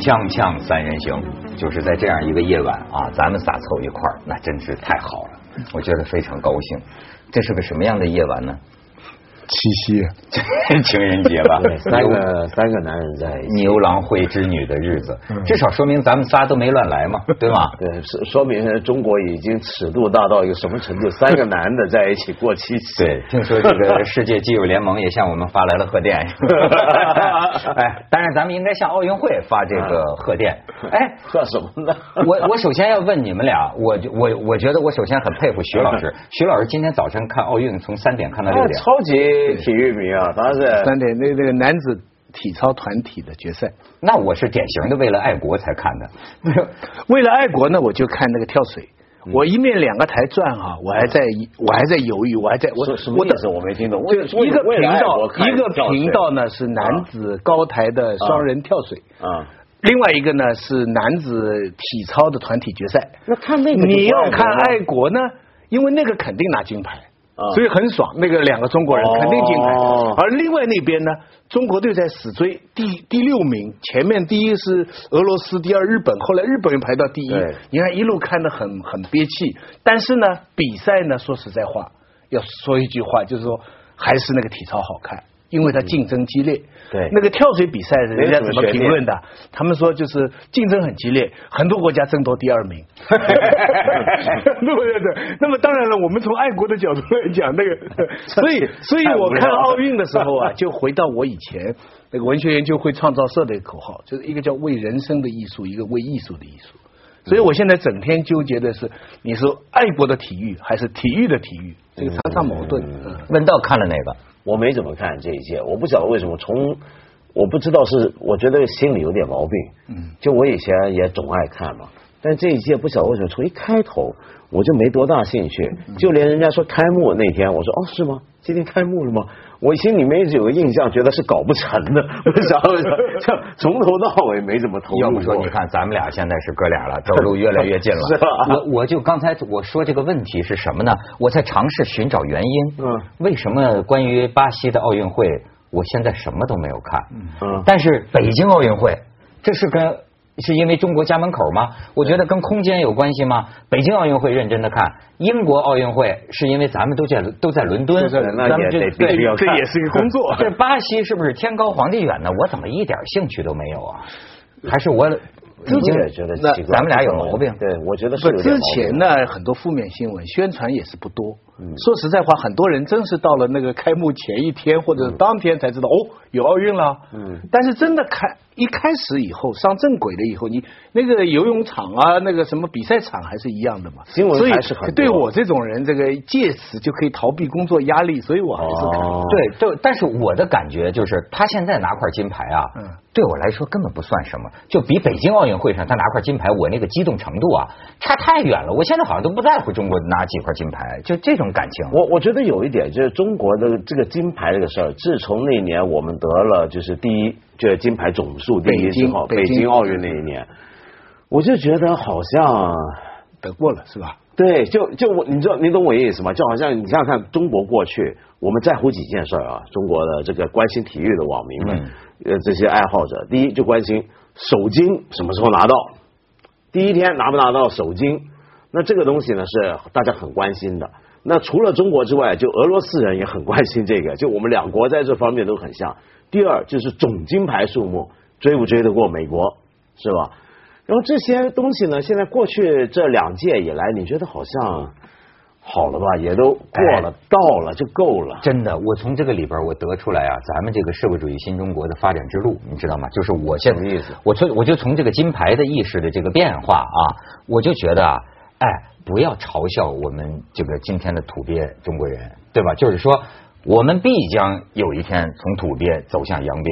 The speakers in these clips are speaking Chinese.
锵锵三人行，就是在这样一个夜晚啊，咱们仨凑一块儿，那真是太好了，我觉得非常高兴。这是个什么样的夜晚呢？七夕，情人节吧，三个三个男人在一起，牛郎会织女的日子，至少说明咱们仨都没乱来嘛，对吗？对，说说明中国已经尺度大到一个什么程度？三个男的在一起过七夕。对，听说这个世界基友联盟也向我们发来了贺电。哎，当然咱们应该向奥运会发这个贺电。哎，贺什么呢？我我首先要问你们俩，我我我觉得我首先很佩服徐老师，徐老师今天早晨看奥运从三点看到六点，超级。体育迷啊，当然是三点那那个男子体操团体的决赛。那我是典型的为了爱国才看的。为了爱国呢，我就看那个跳水。我一面两个台转哈，我还在我还在犹豫，我还在我什么意思？我没听懂。就一个频道，一个频道呢是男子高台的双人跳水啊，另外一个呢是男子体操的团体决赛。那看那个你要看爱国呢，因为那个肯定拿金牌。所以很爽，那个两个中国人肯定金牌。而另外那边呢，中国队在死追第第六名，前面第一是俄罗斯，第二日本，后来日本人排到第一。你看一路看得很很憋气，但是呢，比赛呢，说实在话，要说一句话，就是说还是那个体操好看。因为它竞争激烈，对那个跳水比赛，人家怎么评论的？他们说就是竞争很激烈，很多国家争夺第二名。对不对？对。那么当然了，我们从爱国的角度来讲，那个，所以，所以我看奥运的时候啊，就回到我以前那个文学研究会创造社的口号，就是一个叫为人生的艺术，一个为艺术的艺术。所以我现在整天纠结的是，你说爱国的体育还是体育的体育？这个常常矛盾。问道看了哪个？我没怎么看这一届，我不晓得为什么。从我不知道是，我觉得心里有点毛病。嗯，就我以前也总爱看嘛，但这一届不晓得为什么，从一开头我就没多大兴趣。就连人家说开幕那天，我说哦是吗？今天开幕了吗？我心里面一直有个印象，觉得是搞不成的。为啥？这从头到尾没怎么投入。要不说，你看咱们俩现在是哥俩了，走路越来越近了。是吧？我我就刚才我说这个问题是什么呢？我在尝试寻找原因。嗯。为什么关于巴西的奥运会，我现在什么都没有看？嗯。但是北京奥运会，这是跟。是因为中国家门口吗？我觉得跟空间有关系吗？北京奥运会认真的看，英国奥运会是因为咱们都在都在伦敦，咱们这这这也是一个工作。这巴西是不是天高皇帝远呢？我怎么一点兴趣都没有啊？还是我已经也觉得奇怪，咱们俩有毛病。对，我觉得是之前呢，很多负面新闻宣传也是不多。说实在话，很多人真是到了那个开幕前一天或者当天才知道哦，有奥运了。嗯，但是真的开。一开始以后上正轨了以后，你那个游泳场啊，那个什么比赛场还是一样的嘛。新闻还是很对我这种人，这个借此就可以逃避工作压力，所以我还是看。对，就但是我的感觉就是，他现在拿块金牌啊，对我来说根本不算什么，就比北京奥运会上他拿块金牌，我那个激动程度啊，差太远了。我现在好像都不在乎中国拿几块金牌，就这种感情。我我觉得有一点就是中国的这个金牌这个事儿，自从那年我们得了就是第一。就金牌总数第一之后，北京奥运那一年，我就觉得好像得过了是吧？对，就就我，你知道你懂我意思吗？就好像你想想看，中国过去我们在乎几件事啊？中国的这个关心体育的网民们，呃，这些爱好者，第一就关心首金什么时候拿到，第一天拿不拿到首金？那这个东西呢是大家很关心的。那除了中国之外，就俄罗斯人也很关心这个，就我们两国在这方面都很像。第二就是总金牌数目追不追得过美国，是吧？然后这些东西呢，现在过去这两届以来，你觉得好像好了吧？也都过了，到了就够了。真的，我从这个里边我得出来啊，咱们这个社会主义新中国的发展之路，你知道吗？就是我现在意思，我从我就从这个金牌的意识的这个变化啊，我就觉得啊，哎，不要嘲笑我们这个今天的土鳖中国人，对吧？就是说。我们必将有一天从土鳖走向洋鳖，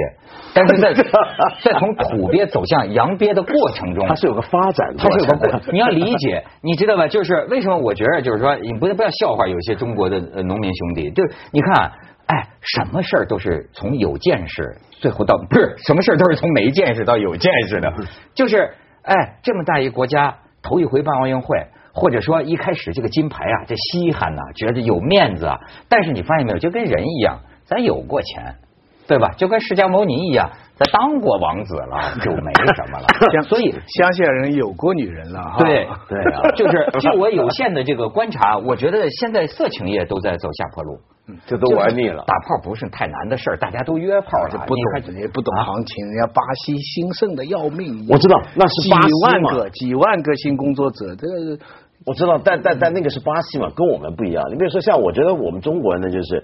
但是在 在从土鳖走向洋鳖的过程中，它是有个发展，它是有个过，你要理解，你知道吧？就是为什么我觉得，就是说，你不不要笑话有些中国的农民兄弟，就是你看，哎，什么事儿都是从有见识，最后到不是什么事儿都是从没见识到有见识的，就是哎，这么大一国家头一回办奥运会。或者说一开始这个金牌啊，这稀罕呐，觉得有面子啊。但是你发现没有，就跟人一样，咱有过钱，对吧？就跟释迦牟尼一样，他当过王子了，就没什么了。所以乡下人有过女人了，对对啊，就是就我有限的这个观察，我觉得现在色情业都在走下坡路。这都玩腻了，打炮不是太难的事儿，大家都约炮了，不懂也不懂行情，人家巴西兴盛的要命。我知道那是几万个几万个性工作者，这个我知道，但但但那个是巴西嘛，跟我们不一样。你比如说像我觉得我们中国人呢，就是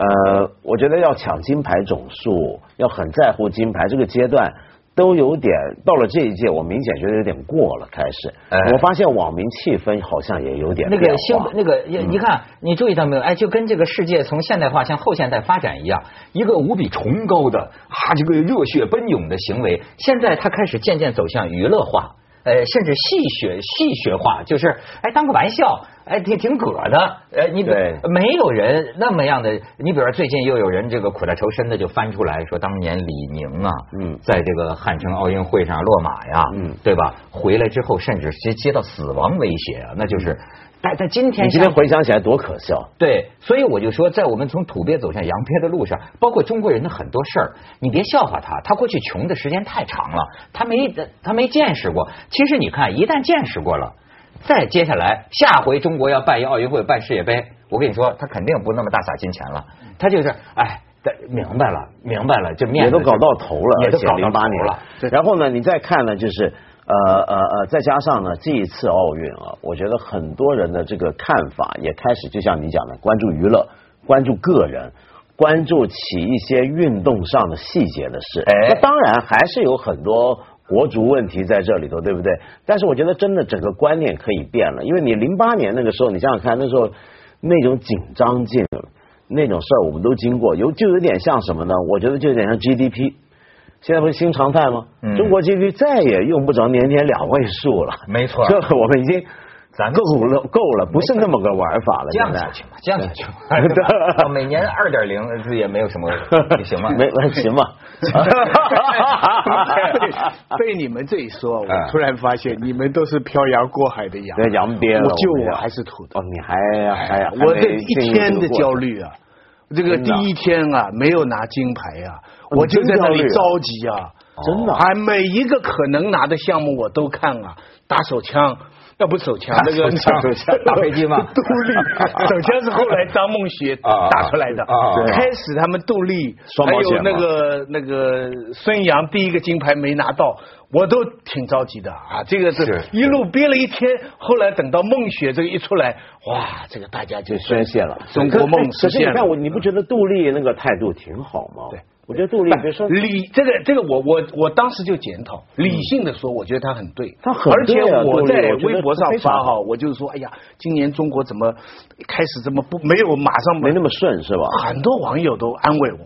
呃，我觉得要抢金牌总数，要很在乎金牌这个阶段。都有点到了这一届，我明显觉得有点过了。开始，我发现网民气氛好像也有点那个兴那个，你看，你注意到没有？哎，就跟这个世界从现代化向后现代发展一样，一个无比崇高的啊，这个热血奔涌的行为，现在它开始渐渐走向娱乐化。呃，甚至戏谑戏谑化，就是哎，当个玩笑，哎，挺挺葛的。呃，你没有人那么样的。你比如说，最近又有人这个苦大仇深的就翻出来说，当年李宁啊，嗯，在这个汉城奥运会上落马呀，嗯，对吧？回来之后，甚至接接到死亡威胁啊，那就是。但但今天，你今天回想起来多可笑。对，所以我就说，在我们从土鳖走向洋鳖的路上，包括中国人的很多事儿，你别笑话他，他过去穷的时间太长了，他没他没见识过。其实你看，一旦见识过了，再接下来下回中国要办一奥运会、办世界杯，我跟你说，他肯定不那么大撒金钱了，他就是哎，明白了，明白了，这面也都搞到头了，也都搞到八年了。然后呢，你再看呢，就是。呃呃呃，再加上呢，这一次奥运啊，我觉得很多人的这个看法也开始，就像你讲的，关注娱乐，关注个人，关注起一些运动上的细节的事。那当然还是有很多国足问题在这里头，对不对？但是我觉得真的整个观念可以变了，因为你零八年那个时候，你想想看，那时候那种紧张劲，那种事儿我们都经过，有就有点像什么呢？我觉得就有点像 GDP。现在不是新常态吗？中国 GDP 再也用不着年年两位数了。没错，这我们已经咱够了，够了，不是那么个玩法了。降下去嘛，降下去吧。每年二点零也没有什么，行吗？没行吗？被你们这一说，我突然发现你们都是漂洋过海的洋，洋边。我就我还是土的。哦，你还还我这一天的焦虑啊！这个第一天啊，没有拿金牌啊。我就在那里着急啊，真的，还每一个可能拿的项目我都看啊，打手枪，要不手枪那个手枪打飞机吗？杜丽，手枪是后来张梦雪打出来的。开始他们杜丽，还有那个那个孙杨第一个金牌没拿到，我都挺着急的啊。这个是一路憋了一天，后来等到梦雪这个一出来，哇，这个大家就宣泄了，中国梦实现了。你看我，你不觉得杜丽那个态度挺好吗？对。我觉得杜丽，别说理这个这个，我我我当时就检讨，理性的说，我觉得他很对，他很而且我在微博上发哈，我就是说，哎呀，今年中国怎么开始这么不没有马上没那么顺是吧？很多网友都安慰我，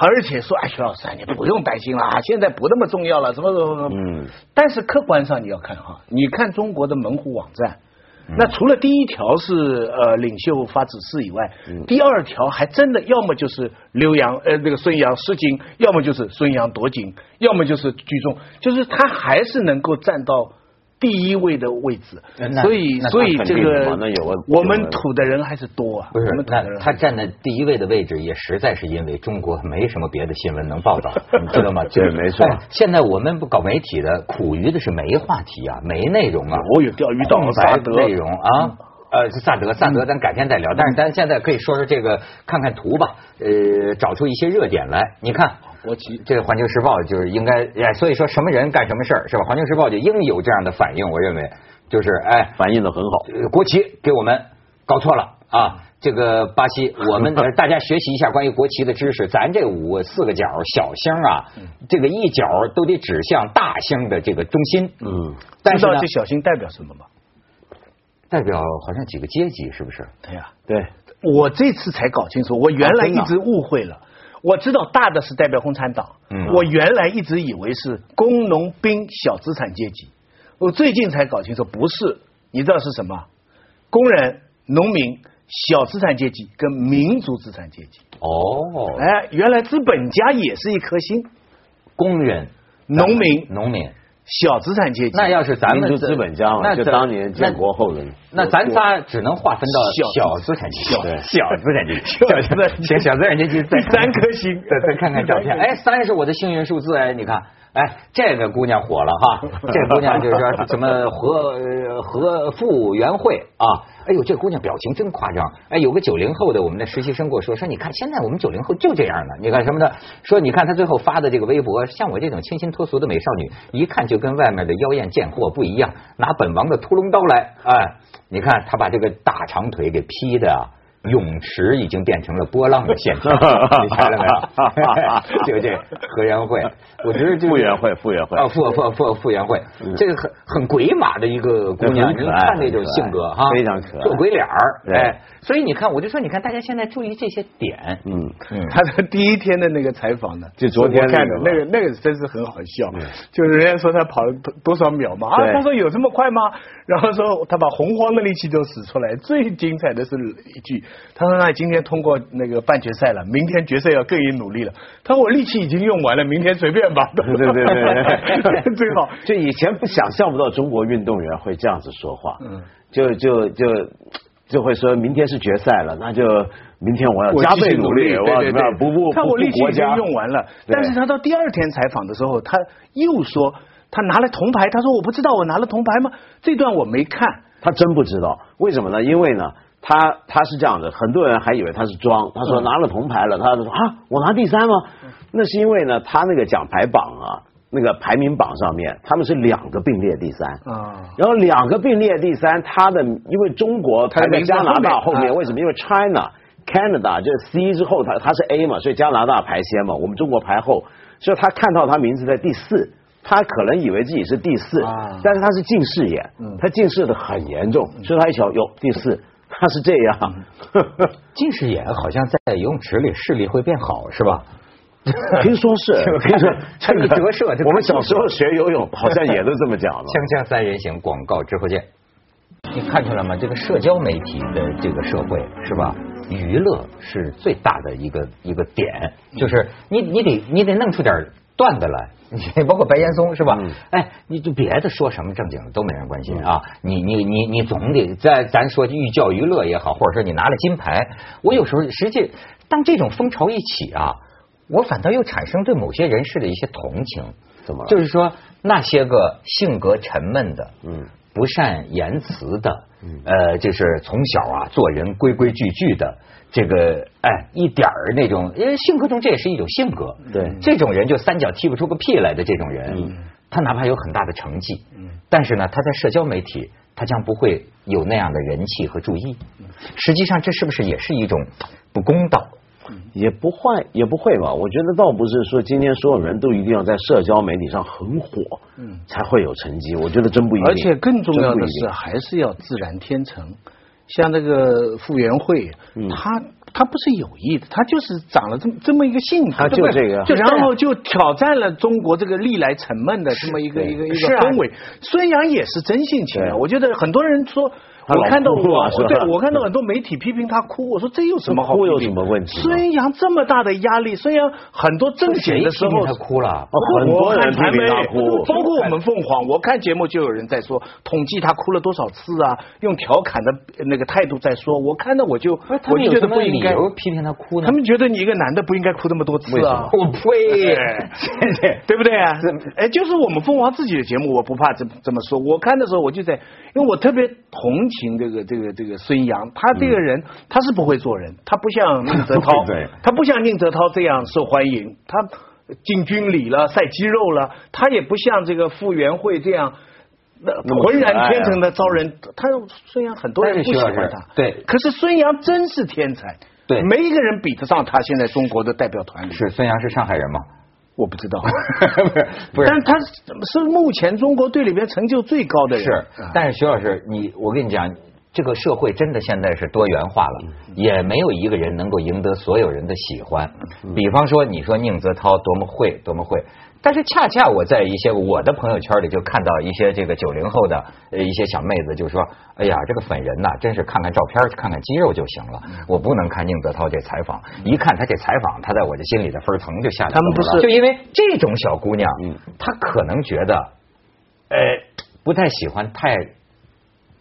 而且说，哎，徐老师，你不用担心了，现在不那么重要了，什么什么什么。嗯。但是客观上你要看哈，你看中国的门户网站。那除了第一条是呃领袖发指示以外，第二条还真的要么就是刘洋呃那个孙杨失金，要么就是孙杨夺金，要么就是聚众，就是他还是能够站到。第一位的位置，所以所以这个我们土的人还是多啊。不是，那他站在第一位的位置，也实在是因为中国没什么别的新闻能报道，你知道吗？对，没错。现在我们不搞媒体的，苦于的是没话题啊，没内容啊。我有钓鱼岛萨德内容啊，呃，萨德萨德，咱改天再聊。但是咱现在可以说说这个，看看图吧，呃，找出一些热点来。你看。国旗，这个《环球时报》就是应该，哎，所以说什么人干什么事儿是吧？《环球时报》就应有这样的反应，我认为就是哎，反应的很好。国旗给我们搞错了啊！这个巴西，我们大家学习一下关于国旗的知识。咱这五四个角小星啊，这个一角都得指向大星的这个中心。嗯，知道这小星代表什么吗？代表好像几个阶级，是不是？对呀，对。我这次才搞清楚，我原来一直误会了。我知道大的是代表共产党，我原来一直以为是工农兵小资产阶级，我最近才搞清楚不是，你知道是什么？工人、农民、小资产阶级跟民族资产阶级。哦，哎，原来资本家也是一颗心，工人、农民、农民、小资产阶级。那要是咱们就资本家嘛，就当年建国后的，那咱仨只能划分到小资产阶级，小资产阶级，小资产小资产阶级第三颗星。再看看照片，哎，三是我的幸运数字哎，你看。哎，这个姑娘火了哈！这姑娘就是说什么和和傅园慧啊？哎呦，这姑娘表情真夸张！哎，有个九零后的我们的实习生跟我说说，你看现在我们九零后就这样的，你看什么的？说你看她最后发的这个微博，像我这种清新脱俗的美少女，一看就跟外面的妖艳贱货不一样，拿本王的屠龙刀来！哎，你看她把这个大长腿给劈的。泳池已经变成了波浪的现场，你猜了没有？就 这何元慧，我觉得这傅园慧，傅园慧啊，傅傅傅傅园慧，这个很很鬼马的一个姑娘，你看那种性格哈，非常可爱，做鬼脸儿，哎，所以你看，我就说，你看大家现在注意这些点，嗯嗯，他的第一天的那个采访呢，就昨天看的那个那个真是很好笑，就是人家说他跑了多多少秒嘛，啊，他说有这么快吗？然后说他把洪荒的力气都使出来，最精彩的是一句，他说那今天通过那个半决赛了，明天决赛要更以努力了。他说我力气已经用完了，明天随便吧。对对对 对，最好。就以前不想象不到中国运动员会这样子说话，嗯，就就就就会说明天是决赛了，那就明天我要加倍努力，我要怎么样不不他我力气已经用完了，但是他到第二天采访的时候，他又说。他拿了铜牌，他说我不知道我拿了铜牌吗？这段我没看，他真不知道，为什么呢？因为呢，他他是这样的，很多人还以为他是装，他说拿了铜牌了，他说啊，我拿第三吗？那是因为呢，他那个奖牌榜啊，那个排名榜上面，他们是两个并列第三啊，然后两个并列第三，他的因为中国排在加拿大后面，为什么？因为 China Canada 就是 C 之后，他他是 A 嘛，所以加拿大排先嘛，我们中国排后，所以他看到他名字在第四。他可能以为自己是第四，但是他是近视眼，他近视的很严重，所以他一瞧，哟，第四，他是这样。近视眼好像在游泳池里视力会变好，是吧？听说是，听 说这个折射，我们小时候学游泳好像也都这么讲的。锵锵三人行，广告之后见。你看出来吗？这个社交媒体的这个社会是吧？娱乐是最大的一个一个点，就是你你得你得弄出点。段子来，你 包括白岩松是吧？哎，你就别的说什么正经的都没人关心啊！你你你你总得在咱说寓教于乐也好，或者说你拿了金牌，我有时候实际当这种风潮一起啊，我反倒又产生对某些人士的一些同情。怎么？就是说那些个性格沉闷的，嗯，不善言辞的，呃，就是从小啊做人规规矩矩的。这个哎，一点儿那种，因为性格中这也是一种性格。对，这种人就三脚踢不出个屁来的这种人，他哪怕有很大的成绩，但是呢，他在社交媒体，他将不会有那样的人气和注意。实际上，这是不是也是一种不公道？也不坏，也不会吧？我觉得倒不是说今天所有人都一定要在社交媒体上很火，嗯，才会有成绩。我觉得真不一定。而且更重要的是，还是要自然天成。像那个傅园慧，他他不是有意的，他就是长了这么这么一个性格，就这个，就然后就挑战了中国这个历来沉闷的这么一个一个一个氛围。孙杨也是真性情的，我觉得很多人说。我看到我对我看到很多媒体批评他哭，我说这有什么好哭有什么问题？孙杨这么大的压力，孙杨很多正选的时候他哭了，很多人批评他哭，包括我们凤凰，我看节目就有人在说统计他哭了多少次啊，用调侃的那个态度在说，我看到我就我就觉得不应该批评他哭呢？他们觉得你一个男的不应该哭那么多次啊？我呸！对不对啊？哎，就是我们凤凰自己的节目，我不怕这这么说。我看的时候我就在。因为我特别同情这个这个这个孙杨，他这个人他是不会做人，他不像宁 泽涛，他不像宁泽涛这样受欢迎，他进军礼了，晒肌肉了，他也不像这个傅园慧这样那浑然天成的招人。他孙杨很多人不喜欢他，对，可是孙杨真是天才，对，没一个人比得上他现在中国的代表团里。是孙杨是上海人吗？我不知道，不是，但他是目前中国队里边成就最高的人。是，但是徐老师，你我跟你讲，这个社会真的现在是多元化了，也没有一个人能够赢得所有人的喜欢。比方说，你说宁泽涛多么会，多么会。但是恰恰我在一些我的朋友圈里就看到一些这个九零后的呃一些小妹子就说，哎呀，这个粉人呐，真是看看照片看看肌肉就行了，我不能看宁泽涛这采访，一看他这采访，他在我这心里的分儿腾就下来了。他们不是就因为这种小姑娘，她可能觉得呃，不太喜欢太。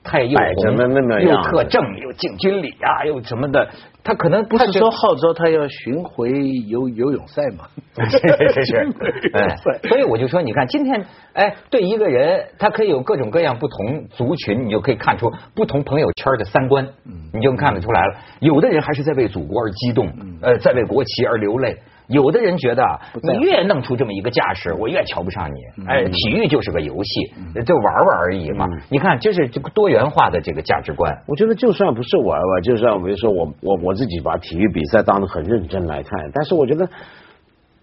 太又红又特正又敬军礼啊又什么的，他可能不是说号召他要巡回游游泳赛吗？是是是，所以我就说，你看今天，哎，对一个人，他可以有各种各样不同族群，你就可以看出不同朋友圈的三观，你就看得出来了。有的人还是在为祖国而激动，呃，在为国旗而流泪。有的人觉得你越弄出这么一个架势，我越瞧不上你。哎，体育就是个游戏，就玩玩而已嘛。你看，这是这个多元化的这个价值观。我觉得就算不是玩玩，就算比如说我我我自己把体育比赛当得很认真来看，但是我觉得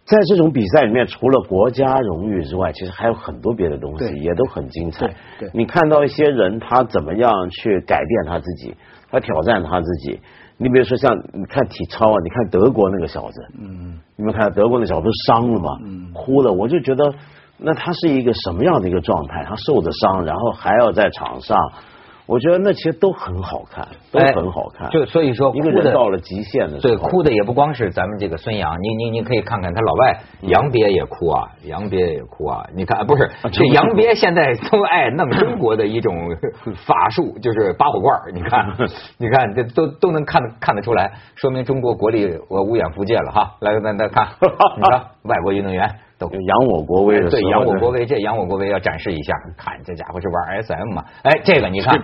在这种比赛里面，除了国家荣誉之外，其实还有很多别的东西也都很精彩。对，你看到一些人他怎么样去改变他自己，他挑战他自己。你比如说像你看体操啊，你看德国那个小子，嗯，你们看德国那小子伤了嘛，嗯，哭了，我就觉得那他是一个什么样的一个状态？他受着伤，然后还要在场上。我觉得那其实都很好看，都很好看。就所以说，一个人到了极限的时候，对，哭的也不光是咱们这个孙杨，你你你可以看看他老外杨别也哭啊，杨别也哭啊。你看，不是这杨别现在都爱弄中国的一种 法术，就是拔火罐你看，你看这都都能看得看得出来，说明中国国力我无远弗届了哈。来，来来看，你看 外国运动员。都扬我国威的，对，扬我国威，这扬我国威要展示一下，看这家伙是玩 SM 嘛？哎，这个你看，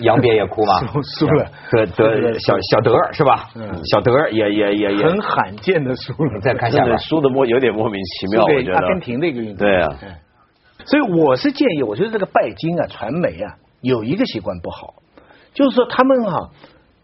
杨别也哭吗？输了，德德小小德是吧？小德也也也也很罕见的输了。再看下面，输的莫有点莫名其妙，我觉得。阿根廷的一个运动，对啊。所以我是建议，我觉得这个拜金啊，传媒啊，有一个习惯不好，就是说他们哈。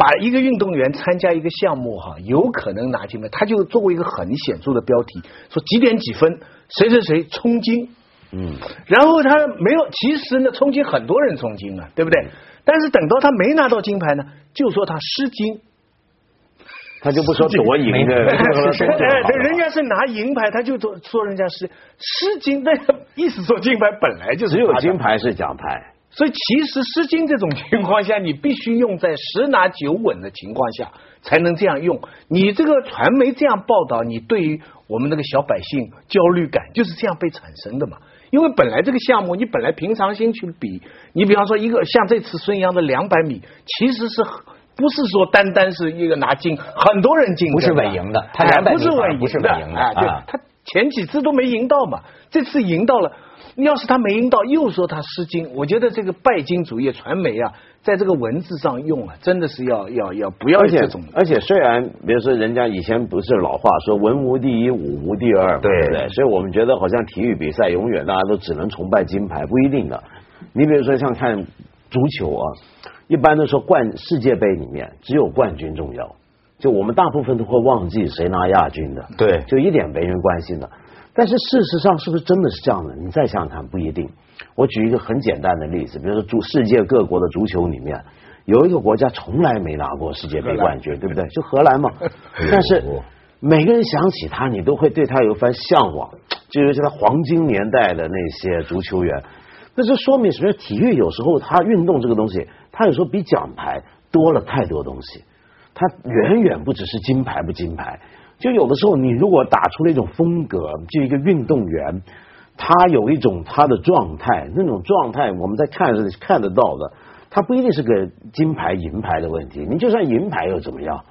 把一个运动员参加一个项目哈，有可能拿金牌，他就作为一个很显著的标题，说几点几分，谁谁谁冲金，嗯，然后他没有，其实呢，冲金很多人冲金啊，对不对？但是等到他没拿到金牌呢，就说他失金，他就不说夺银的，对，人家是拿银牌，他就说说人家是失金，那意思说金牌本来就是只有金牌是奖牌。所以，其实诗经这种情况下，你必须用在十拿九稳的情况下才能这样用。你这个传媒这样报道，你对于我们那个小百姓焦虑感就是这样被产生的嘛？因为本来这个项目，你本来平常心去比，你比方说一个像这次孙杨的两百米，其实是不是说单单是一个拿金，很多人竞不是稳赢的，他两百米不是稳赢的，对，他前几次都没赢到嘛，这次赢到了。要是他没赢到，又说他失金，我觉得这个拜金主义传媒啊，在这个文字上用啊，真的是要要要不要这种。而且虽然比如说人家以前不是老话说文无第一，武无第二，对不对？所以我们觉得好像体育比赛永远大家都只能崇拜金牌，不一定的。你比如说像看足球啊，一般都说冠世界杯里面只有冠军重要，就我们大部分都会忘记谁拿亚军的，对，就一点没人关心的。但是事实上是不是真的是这样的？你再想想看，不一定。我举一个很简单的例子，比如说足世界各国的足球里面，有一个国家从来没拿过世界杯冠军，对不对？就荷兰嘛。但是每个人想起他，你都会对他有一番向往，就尤其他黄金年代的那些足球员。那这说明什么？体育有时候它运动这个东西，它有时候比奖牌多了太多东西，它远远不只是金牌不金牌。就有的时候，你如果打出了一种风格，就一个运动员，他有一种他的状态，那种状态我们在看是看得到的，他不一定是个金牌银牌的问题。你就算银牌又怎么样？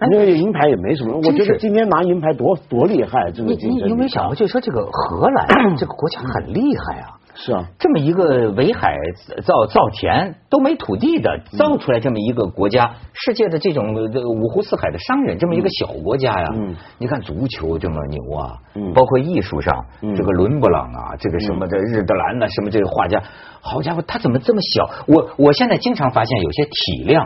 那个银牌也没什么。我觉得今天拿银牌多多厉害，这个。你有没有想过，就说这个荷兰这个国家很厉害啊？是啊，这么一个围海造造田都没土地的，造出来这么一个国家，世界的这种五湖四海的商人，这么一个小国家呀。嗯，你看足球这么牛啊，嗯，包括艺术上，这个伦勃朗啊，这个什么的日德兰呐，什么这个画家，好家伙，他怎么这么小？我我现在经常发现有些体量。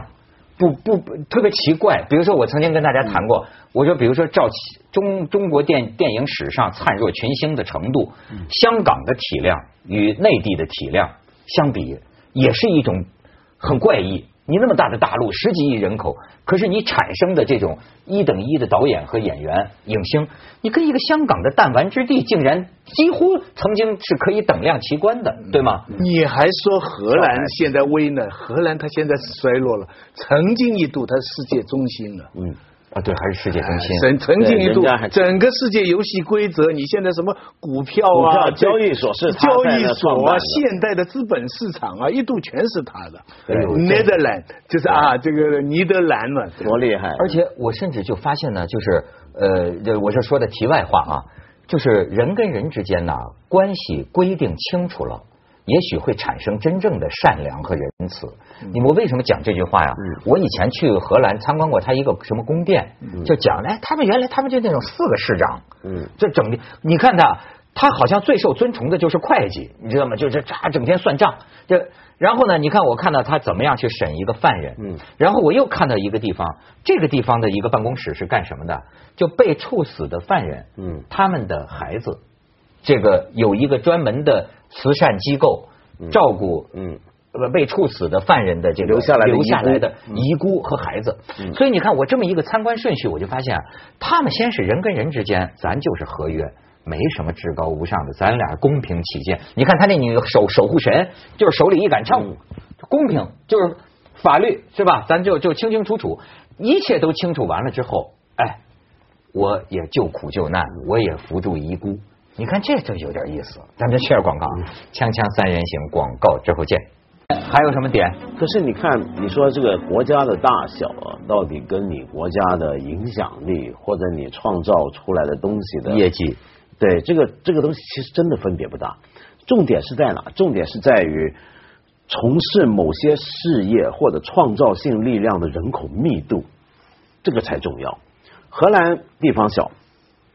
不不特别奇怪，比如说我曾经跟大家谈过，我说比如说照中中国电电影史上灿若群星的程度，香港的体量与内地的体量相比，也是一种很怪异。你那么大的大陆，十几亿人口，可是你产生的这种一等一的导演和演员、影星，你跟一个香港的弹丸之地，竟然几乎曾经是可以等量齐观的，对吗？你还说荷兰现在危呢？荷兰它现在是衰落了，曾经一度它世界中心了。嗯，啊，对，还是世界中心。曾曾经一度，整个世界游戏规则，你现在什么股票啊、交易所是交易所啊，现代的资本市场啊，一度全是他的。Netherland 就是啊，这个尼德兰嘛，多厉害！而且我甚至就发现呢，就是呃，我这说的题外话啊，就是人跟人之间呢，关系规定清楚了。也许会产生真正的善良和仁慈。你我为什么讲这句话呀？我以前去荷兰参观过他一个什么宫殿，就讲哎，他们原来他们就那种四个市长，嗯，这整的，你看他，他好像最受尊崇的就是会计，你知道吗？就是他整天算账。这然后呢，你看我看到他怎么样去审一个犯人，嗯，然后我又看到一个地方，这个地方的一个办公室是干什么的？就被处死的犯人，嗯，他们的孩子。这个有一个专门的慈善机构照顾，嗯，被处死的犯人的这个留下来留下来的遗孤和孩子，所以你看我这么一个参观顺序，我就发现他们先是人跟人之间，咱就是合约，没什么至高无上的，咱俩公平起见。你看他那女守守护神，就是手里一杆枪，公平就是法律是吧？咱就就清清楚楚，一切都清楚完了之后，哎，我也救苦救难，我也扶助遗孤。你看这就有点意思，咱们切广告，锵锵三人行广告之后见。还有什么点？可是你看，你说这个国家的大小啊，到底跟你国家的影响力或者你创造出来的东西的业绩，对这个这个东西其实真的分别不大。重点是在哪？重点是在于从事某些事业或者创造性力量的人口密度，这个才重要。荷兰地方小。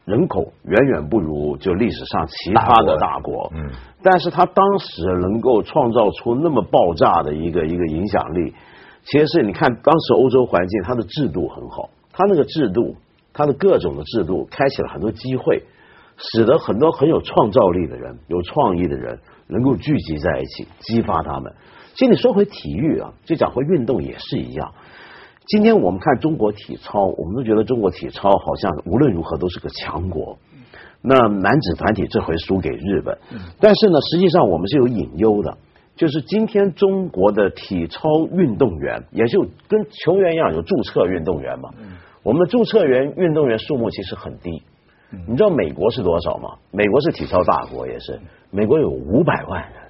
人口远远不如就历史上其他的大国，嗯，但是他当时能够创造出那么爆炸的一个一个影响力，其实是你看当时欧洲环境，它的制度很好，它那个制度，它的各种的制度，开启了很多机会，使得很多很有创造力的人、有创意的人能够聚集在一起，激发他们。其实你说回体育啊，就讲回运动也是一样。今天我们看中国体操，我们都觉得中国体操好像无论如何都是个强国。那男子团体这回输给日本，但是呢，实际上我们是有隐忧的，就是今天中国的体操运动员，也就跟球员一样有注册运动员嘛。我们的注册员运动员数目其实很低。你知道美国是多少吗？美国是体操大国，也是美国有五百万人。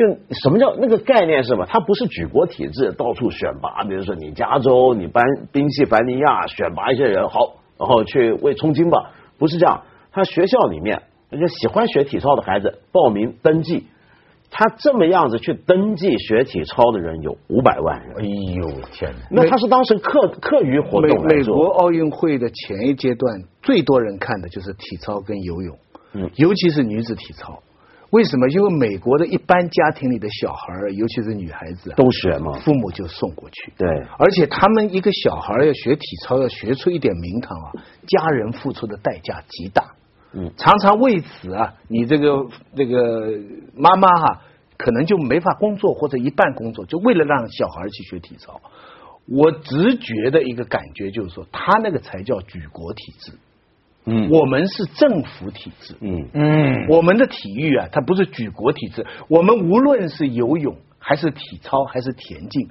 就什么叫那个概念是什么？它不是举国体制，到处选拔。比如说你加州，你班宾夕法尼亚选拔一些人，好，然后去为冲金吧，不是这样。他学校里面那些喜欢学体操的孩子报名登记，他这么样子去登记学体操的人有五百万人。哎呦天哪！那他是当时课课余活动美国奥运会的前一阶段最多人看的就是体操跟游泳，嗯，尤其是女子体操。为什么？因为美国的一般家庭里的小孩尤其是女孩子，都学嘛，父母就送过去。对，而且他们一个小孩要学体操，要学出一点名堂啊，家人付出的代价极大。嗯，常常为此啊，你这个这个妈妈哈，可能就没法工作或者一半工作，就为了让小孩去学体操。我直觉的一个感觉就是说，他那个才叫举国体制。嗯，我们是政府体制。嗯嗯，我们的体育啊，它不是举国体制。我们无论是游泳还是体操还是田径，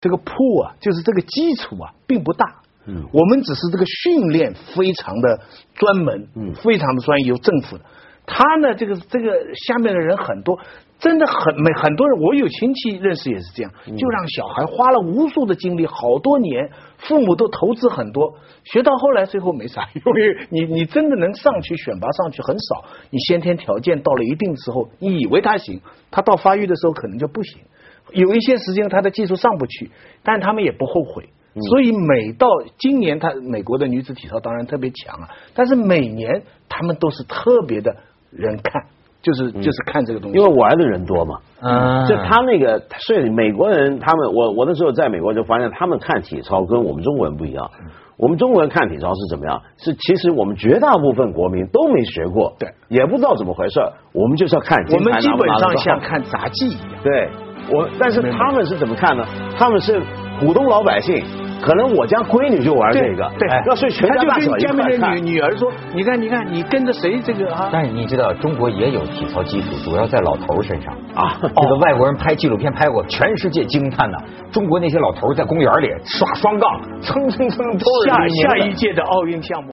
这个铺啊，就是这个基础啊，并不大。嗯，我们只是这个训练非常的专门，嗯，非常的专业，由政府的。他呢，这个这个下面的人很多。真的很没很多人，我有亲戚认识也是这样，就让小孩花了无数的精力，好多年，父母都投资很多，学到后来最后没啥用。因为你你真的能上去选拔上去很少，你先天条件到了一定时候，你以为他行，他到发育的时候可能就不行。有一些时间他的技术上不去，但他们也不后悔。所以每到今年，他美国的女子体操当然特别强啊，但是每年他们都是特别的人看。就是就是看这个东西，因为玩的人多嘛。嗯，就他那个，所以美国人他们，我我那时候在美国就发现，他们看体操跟我们中国人不一样。我们中国人看体操是怎么样？是其实我们绝大部分国民都没学过，对，也不知道怎么回事。我们就是要看，我们基本上像看杂技一样。对，我但是他们是怎么看呢？他们是普通老百姓。可能我家闺女就玩这个，对，要睡全家大小一块看。女女儿说：“你看，你看，你跟着谁这个啊？”但是你知道，中国也有体操基础，主要在老头身上。啊，这个外国人拍纪录片拍过，全世界惊叹呐。中国那些老头在公园里耍双杠，蹭蹭蹭，下下一届的奥运项目。